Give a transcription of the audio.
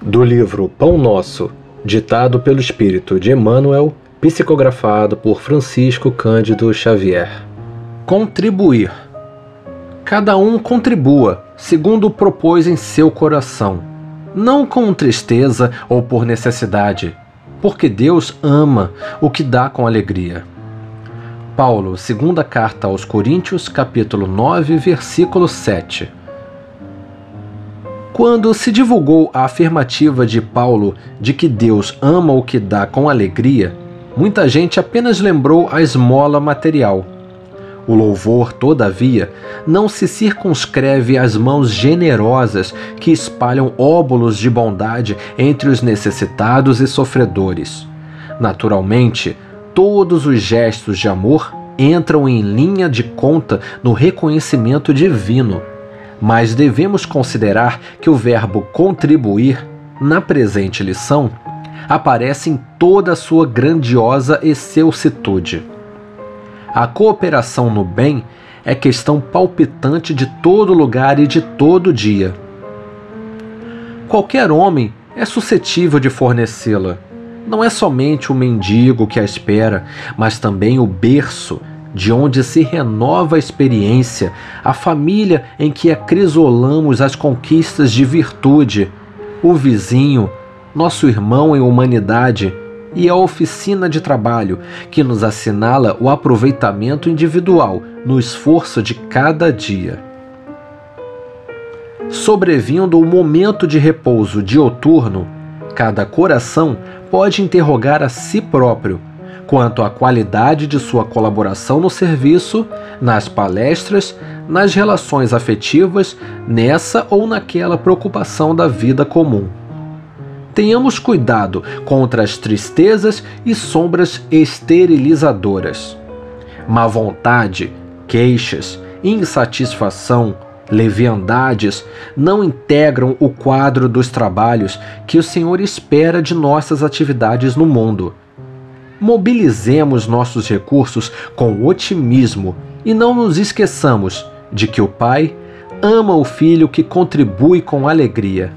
Do livro Pão Nosso, ditado pelo espírito de Emmanuel, psicografado por Francisco Cândido Xavier. Contribuir. Cada um contribua, segundo propôs em seu coração, não com tristeza ou por necessidade, porque Deus ama o que dá com alegria. Paulo, segunda carta aos Coríntios, capítulo 9, versículo 7. Quando se divulgou a afirmativa de Paulo de que Deus ama o que dá com alegria, muita gente apenas lembrou a esmola material. O louvor, todavia, não se circunscreve às mãos generosas que espalham óbolos de bondade entre os necessitados e sofredores. Naturalmente, todos os gestos de amor entram em linha de conta no reconhecimento divino, mas devemos considerar que o verbo contribuir, na presente lição, aparece em toda a sua grandiosa excelsitude. A cooperação no bem é questão palpitante de todo lugar e de todo dia. Qualquer homem é suscetível de fornecê-la não é somente o mendigo que a espera, mas também o berço de onde se renova a experiência, a família em que acrisolamos as conquistas de virtude, o vizinho, nosso irmão em humanidade e a oficina de trabalho que nos assinala o aproveitamento individual no esforço de cada dia. Sobrevindo o momento de repouso dioturno, cada coração pode interrogar a si próprio quanto à qualidade de sua colaboração no serviço, nas palestras, nas relações afetivas, nessa ou naquela preocupação da vida comum. Tenhamos cuidado contra as tristezas e sombras esterilizadoras. Má vontade, queixas, insatisfação, leviandades não integram o quadro dos trabalhos que o Senhor espera de nossas atividades no mundo. Mobilizemos nossos recursos com otimismo e não nos esqueçamos de que o Pai ama o filho que contribui com alegria.